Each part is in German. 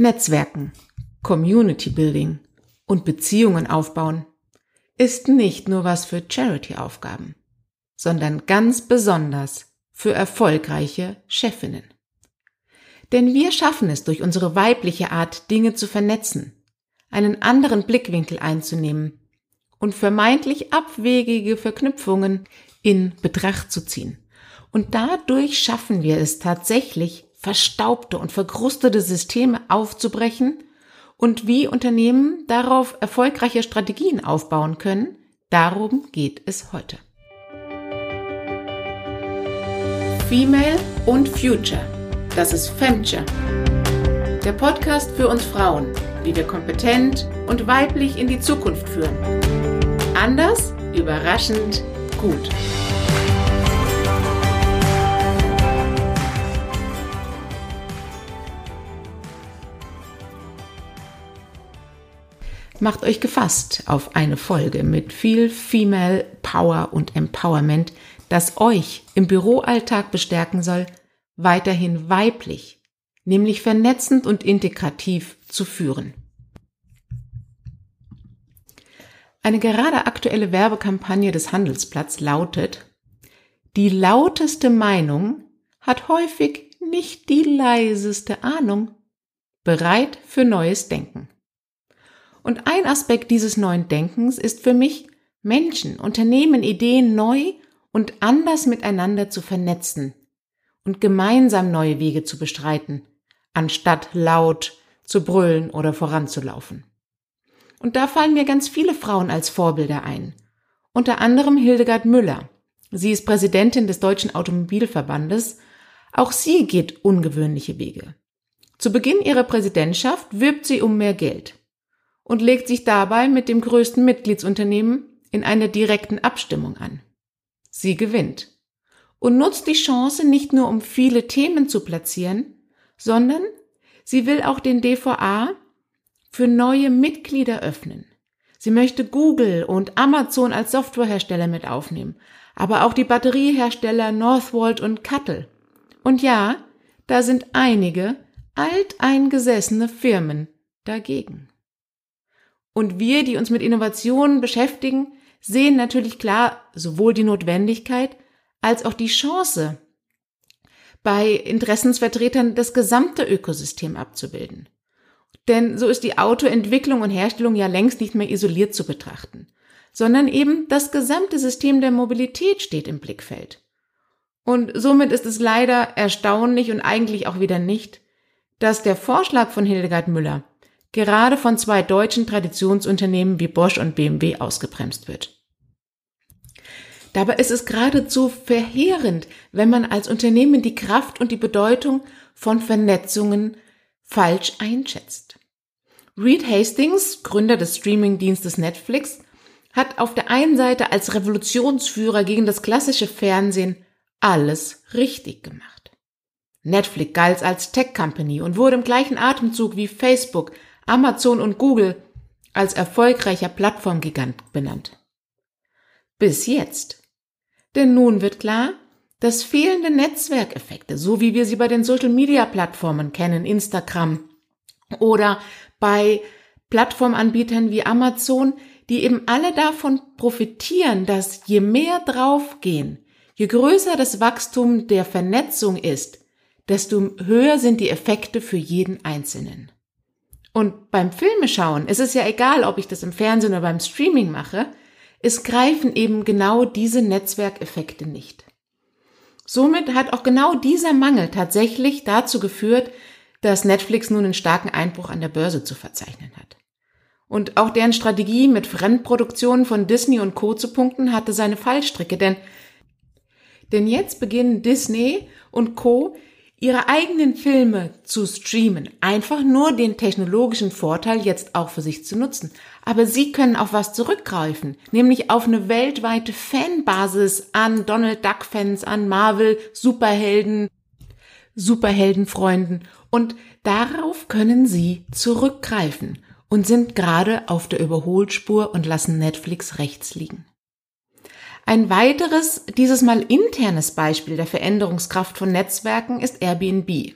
Netzwerken, Community Building und Beziehungen aufbauen ist nicht nur was für Charity-Aufgaben, sondern ganz besonders für erfolgreiche Chefinnen. Denn wir schaffen es durch unsere weibliche Art, Dinge zu vernetzen, einen anderen Blickwinkel einzunehmen und vermeintlich abwegige Verknüpfungen in Betracht zu ziehen. Und dadurch schaffen wir es tatsächlich, verstaubte und verkrustete Systeme aufzubrechen und wie Unternehmen darauf erfolgreiche Strategien aufbauen können, darum geht es heute. Female und Future. Das ist Femture. Der Podcast für uns Frauen, wie wir kompetent und weiblich in die Zukunft führen. Anders, überraschend, gut. Macht euch gefasst auf eine Folge mit viel Female Power und Empowerment, das euch im Büroalltag bestärken soll, weiterhin weiblich, nämlich vernetzend und integrativ zu führen. Eine gerade aktuelle Werbekampagne des Handelsplatz lautet, die lauteste Meinung hat häufig nicht die leiseste Ahnung. Bereit für neues Denken. Und ein Aspekt dieses neuen Denkens ist für mich, Menschen, Unternehmen, Ideen neu und anders miteinander zu vernetzen und gemeinsam neue Wege zu bestreiten, anstatt laut zu brüllen oder voranzulaufen. Und da fallen mir ganz viele Frauen als Vorbilder ein. Unter anderem Hildegard Müller. Sie ist Präsidentin des Deutschen Automobilverbandes. Auch sie geht ungewöhnliche Wege. Zu Beginn ihrer Präsidentschaft wirbt sie um mehr Geld und legt sich dabei mit dem größten Mitgliedsunternehmen in einer direkten Abstimmung an. Sie gewinnt und nutzt die Chance nicht nur, um viele Themen zu platzieren, sondern sie will auch den DVA für neue Mitglieder öffnen. Sie möchte Google und Amazon als Softwarehersteller mit aufnehmen, aber auch die Batteriehersteller Northvolt und Cuttle. Und ja, da sind einige alteingesessene Firmen dagegen. Und wir, die uns mit Innovationen beschäftigen, sehen natürlich klar sowohl die Notwendigkeit als auch die Chance, bei Interessensvertretern das gesamte Ökosystem abzubilden. Denn so ist die Autoentwicklung und Herstellung ja längst nicht mehr isoliert zu betrachten, sondern eben das gesamte System der Mobilität steht im Blickfeld. Und somit ist es leider erstaunlich und eigentlich auch wieder nicht, dass der Vorschlag von Hildegard Müller gerade von zwei deutschen Traditionsunternehmen wie Bosch und BMW ausgebremst wird. Dabei ist es geradezu verheerend, wenn man als Unternehmen die Kraft und die Bedeutung von Vernetzungen falsch einschätzt. Reed Hastings, Gründer des Streamingdienstes Netflix, hat auf der einen Seite als Revolutionsführer gegen das klassische Fernsehen alles richtig gemacht. Netflix galt als Tech Company und wurde im gleichen Atemzug wie Facebook Amazon und Google als erfolgreicher Plattformgigant benannt. Bis jetzt. Denn nun wird klar, dass fehlende Netzwerkeffekte, so wie wir sie bei den Social-Media-Plattformen kennen, Instagram oder bei Plattformanbietern wie Amazon, die eben alle davon profitieren, dass je mehr draufgehen, je größer das Wachstum der Vernetzung ist, desto höher sind die Effekte für jeden Einzelnen. Und beim Filmeschauen ist es ja egal, ob ich das im Fernsehen oder beim Streaming mache, es greifen eben genau diese Netzwerkeffekte nicht. Somit hat auch genau dieser Mangel tatsächlich dazu geführt, dass Netflix nun einen starken Einbruch an der Börse zu verzeichnen hat. Und auch deren Strategie mit Fremdproduktionen von Disney und Co. zu punkten hatte seine Fallstricke, denn, denn jetzt beginnen Disney und Co ihre eigenen Filme zu streamen, einfach nur den technologischen Vorteil jetzt auch für sich zu nutzen. Aber sie können auf was zurückgreifen, nämlich auf eine weltweite Fanbasis an Donald Duck Fans, an Marvel, Superhelden, Superheldenfreunden und darauf können sie zurückgreifen und sind gerade auf der Überholspur und lassen Netflix rechts liegen. Ein weiteres, dieses Mal internes Beispiel der Veränderungskraft von Netzwerken ist Airbnb.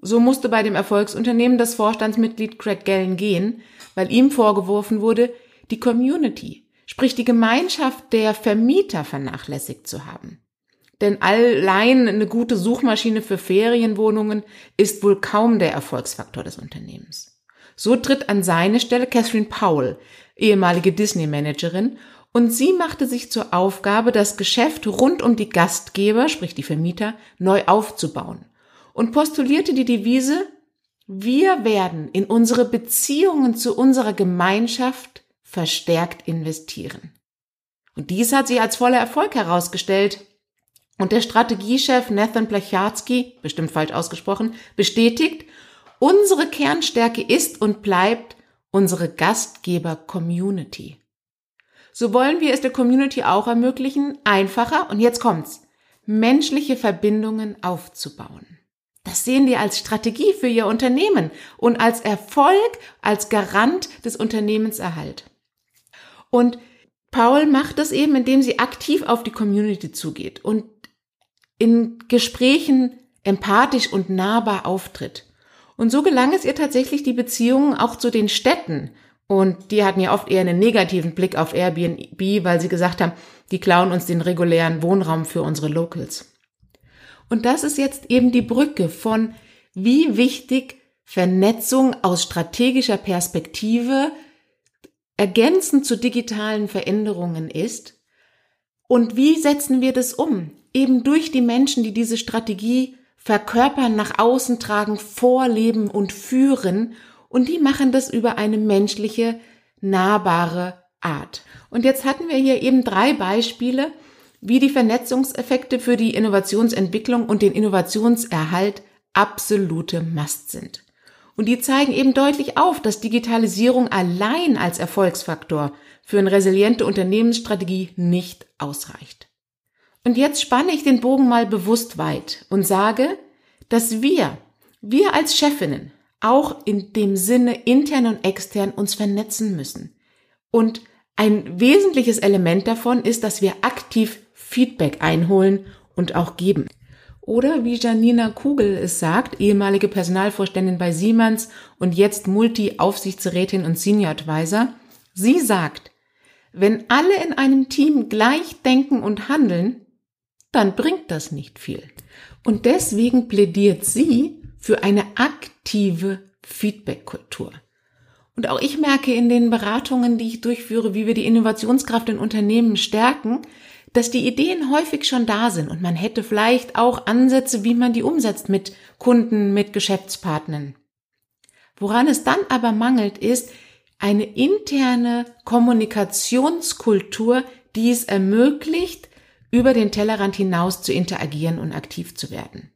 So musste bei dem Erfolgsunternehmen das Vorstandsmitglied Craig Gallen gehen, weil ihm vorgeworfen wurde, die Community, sprich die Gemeinschaft der Vermieter vernachlässigt zu haben. Denn allein eine gute Suchmaschine für Ferienwohnungen ist wohl kaum der Erfolgsfaktor des Unternehmens. So tritt an seine Stelle Catherine Powell, ehemalige Disney-Managerin, und sie machte sich zur Aufgabe, das Geschäft rund um die Gastgeber, sprich die Vermieter, neu aufzubauen und postulierte die Devise, wir werden in unsere Beziehungen zu unserer Gemeinschaft verstärkt investieren. Und dies hat sie als voller Erfolg herausgestellt. Und der Strategiechef Nathan Plecharski, bestimmt falsch ausgesprochen, bestätigt, unsere Kernstärke ist und bleibt unsere Gastgeber-Community. So wollen wir es der Community auch ermöglichen, einfacher, und jetzt kommt's, menschliche Verbindungen aufzubauen. Das sehen die als Strategie für ihr Unternehmen und als Erfolg, als Garant des Unternehmenserhalt. Und Paul macht das eben, indem sie aktiv auf die Community zugeht und in Gesprächen empathisch und nahbar auftritt. Und so gelang es ihr tatsächlich, die Beziehungen auch zu den Städten. Und die hatten ja oft eher einen negativen Blick auf Airbnb, weil sie gesagt haben, die klauen uns den regulären Wohnraum für unsere Locals. Und das ist jetzt eben die Brücke von, wie wichtig Vernetzung aus strategischer Perspektive ergänzend zu digitalen Veränderungen ist. Und wie setzen wir das um? Eben durch die Menschen, die diese Strategie verkörpern, nach außen tragen, vorleben und führen. Und die machen das über eine menschliche, nahbare Art. Und jetzt hatten wir hier eben drei Beispiele, wie die Vernetzungseffekte für die Innovationsentwicklung und den Innovationserhalt absolute Mast sind. Und die zeigen eben deutlich auf, dass Digitalisierung allein als Erfolgsfaktor für eine resiliente Unternehmensstrategie nicht ausreicht. Und jetzt spanne ich den Bogen mal bewusst weit und sage, dass wir, wir als Chefinnen, auch in dem Sinne intern und extern uns vernetzen müssen. Und ein wesentliches Element davon ist, dass wir aktiv Feedback einholen und auch geben. Oder wie Janina Kugel es sagt, ehemalige Personalvorständin bei Siemens und jetzt Multi-Aufsichtsrätin und Senior Advisor, sie sagt, wenn alle in einem Team gleich denken und handeln, dann bringt das nicht viel. Und deswegen plädiert sie für eine aktive Feedback-Kultur. Und auch ich merke in den Beratungen, die ich durchführe, wie wir die Innovationskraft in Unternehmen stärken, dass die Ideen häufig schon da sind und man hätte vielleicht auch Ansätze, wie man die umsetzt mit Kunden, mit Geschäftspartnern. Woran es dann aber mangelt, ist eine interne Kommunikationskultur, die es ermöglicht, über den Tellerrand hinaus zu interagieren und aktiv zu werden.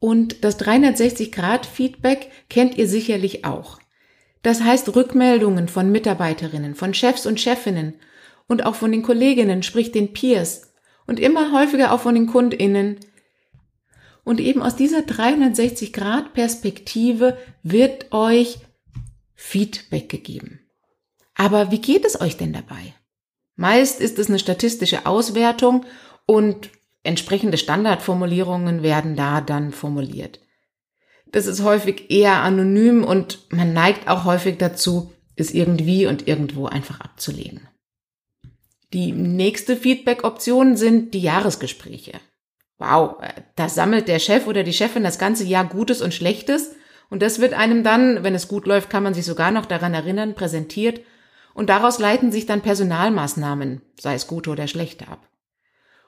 Und das 360-Grad-Feedback kennt ihr sicherlich auch. Das heißt Rückmeldungen von Mitarbeiterinnen, von Chefs und Chefinnen und auch von den Kolleginnen, sprich den Peers und immer häufiger auch von den Kundinnen. Und eben aus dieser 360-Grad-Perspektive wird euch Feedback gegeben. Aber wie geht es euch denn dabei? Meist ist es eine statistische Auswertung und entsprechende Standardformulierungen werden da dann formuliert. Das ist häufig eher anonym und man neigt auch häufig dazu, es irgendwie und irgendwo einfach abzulegen. Die nächste Feedback-Option sind die Jahresgespräche. Wow, da sammelt der Chef oder die Chefin das ganze Jahr Gutes und Schlechtes und das wird einem dann, wenn es gut läuft, kann man sich sogar noch daran erinnern, präsentiert und daraus leiten sich dann Personalmaßnahmen, sei es gute oder schlechte, ab.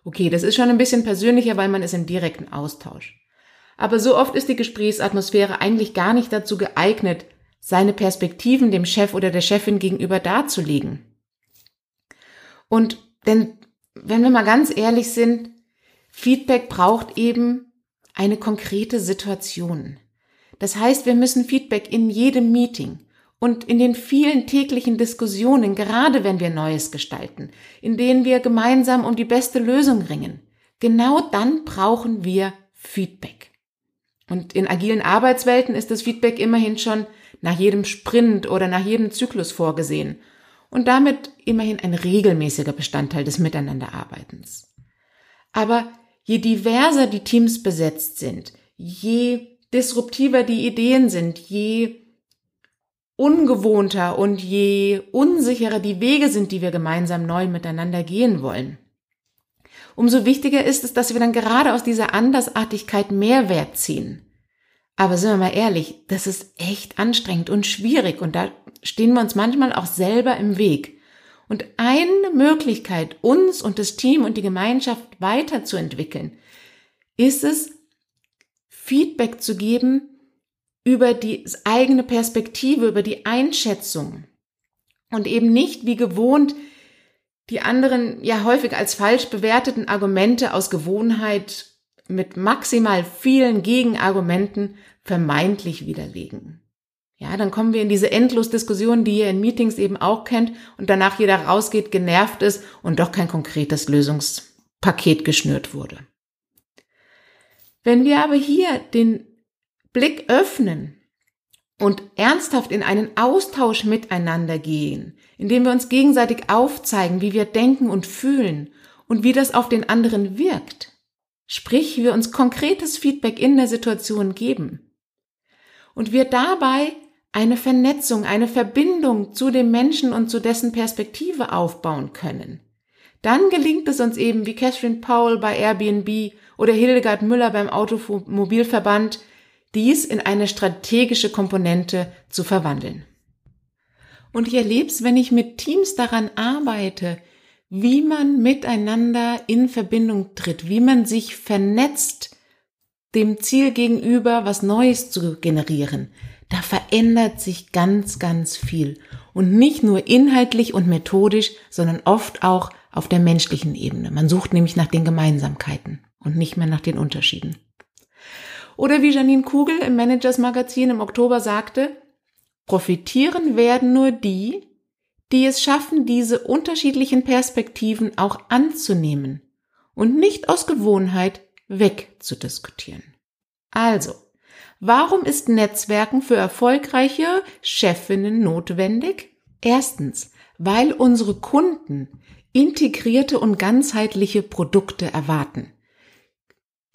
Okay, das ist schon ein bisschen persönlicher, weil man ist im direkten Austausch. Aber so oft ist die Gesprächsatmosphäre eigentlich gar nicht dazu geeignet, seine Perspektiven dem Chef oder der Chefin gegenüber darzulegen. Und denn, wenn wir mal ganz ehrlich sind, Feedback braucht eben eine konkrete Situation. Das heißt, wir müssen Feedback in jedem Meeting und in den vielen täglichen Diskussionen, gerade wenn wir Neues gestalten, in denen wir gemeinsam um die beste Lösung ringen, genau dann brauchen wir Feedback. Und in agilen Arbeitswelten ist das Feedback immerhin schon nach jedem Sprint oder nach jedem Zyklus vorgesehen und damit immerhin ein regelmäßiger Bestandteil des Miteinanderarbeitens. Aber je diverser die Teams besetzt sind, je disruptiver die Ideen sind, je ungewohnter und je unsicherer die Wege sind, die wir gemeinsam neu miteinander gehen wollen. Umso wichtiger ist es, dass wir dann gerade aus dieser Andersartigkeit Mehrwert ziehen. Aber sind wir mal ehrlich, das ist echt anstrengend und schwierig und da stehen wir uns manchmal auch selber im Weg. Und eine Möglichkeit, uns und das Team und die Gemeinschaft weiterzuentwickeln, ist es, Feedback zu geben über die eigene Perspektive, über die Einschätzung und eben nicht wie gewohnt die anderen ja häufig als falsch bewerteten Argumente aus Gewohnheit mit maximal vielen Gegenargumenten vermeintlich widerlegen. Ja, dann kommen wir in diese Endlosdiskussion, die ihr in Meetings eben auch kennt und danach jeder rausgeht, genervt ist und doch kein konkretes Lösungspaket geschnürt wurde. Wenn wir aber hier den Blick öffnen und ernsthaft in einen Austausch miteinander gehen, indem wir uns gegenseitig aufzeigen, wie wir denken und fühlen und wie das auf den anderen wirkt, sprich wir uns konkretes Feedback in der Situation geben. Und wir dabei eine Vernetzung, eine Verbindung zu dem Menschen und zu dessen Perspektive aufbauen können, dann gelingt es uns eben, wie Catherine Powell bei Airbnb oder Hildegard Müller beim Automobilverband, dies in eine strategische Komponente zu verwandeln. Und ich erlebe es, wenn ich mit Teams daran arbeite, wie man miteinander in Verbindung tritt, wie man sich vernetzt, dem Ziel gegenüber was Neues zu generieren. Da verändert sich ganz, ganz viel. Und nicht nur inhaltlich und methodisch, sondern oft auch auf der menschlichen Ebene. Man sucht nämlich nach den Gemeinsamkeiten und nicht mehr nach den Unterschieden. Oder wie Janine Kugel im Managers Magazin im Oktober sagte, profitieren werden nur die, die es schaffen, diese unterschiedlichen Perspektiven auch anzunehmen und nicht aus Gewohnheit wegzudiskutieren. Also, warum ist Netzwerken für erfolgreiche Chefinnen notwendig? Erstens, weil unsere Kunden integrierte und ganzheitliche Produkte erwarten.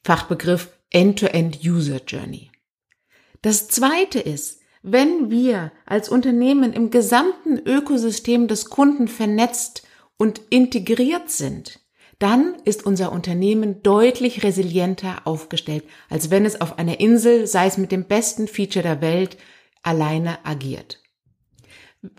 Fachbegriff End-to-End User Journey. Das zweite ist, wenn wir als Unternehmen im gesamten Ökosystem des Kunden vernetzt und integriert sind, dann ist unser Unternehmen deutlich resilienter aufgestellt, als wenn es auf einer Insel, sei es mit dem besten Feature der Welt, alleine agiert.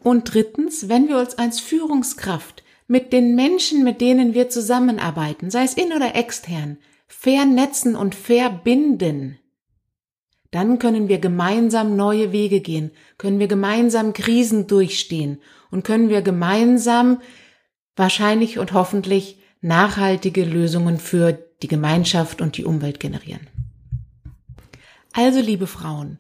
Und drittens, wenn wir uns als Führungskraft mit den Menschen, mit denen wir zusammenarbeiten, sei es in oder extern, vernetzen und verbinden, dann können wir gemeinsam neue Wege gehen, können wir gemeinsam Krisen durchstehen und können wir gemeinsam wahrscheinlich und hoffentlich nachhaltige Lösungen für die Gemeinschaft und die Umwelt generieren. Also, liebe Frauen,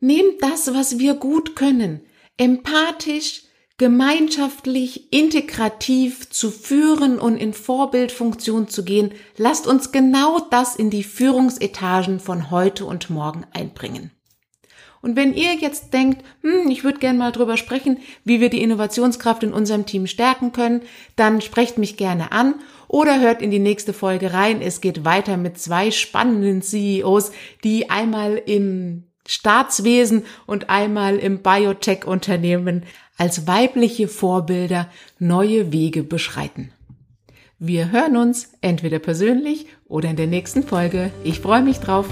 nehmt das, was wir gut können, empathisch, gemeinschaftlich, integrativ zu führen und in Vorbildfunktion zu gehen, lasst uns genau das in die Führungsetagen von heute und morgen einbringen. Und wenn ihr jetzt denkt, hm, ich würde gerne mal drüber sprechen, wie wir die Innovationskraft in unserem Team stärken können, dann sprecht mich gerne an oder hört in die nächste Folge rein. Es geht weiter mit zwei spannenden CEOs, die einmal im Staatswesen und einmal im Biotech-Unternehmen als weibliche Vorbilder neue Wege beschreiten. Wir hören uns entweder persönlich oder in der nächsten Folge. Ich freue mich drauf.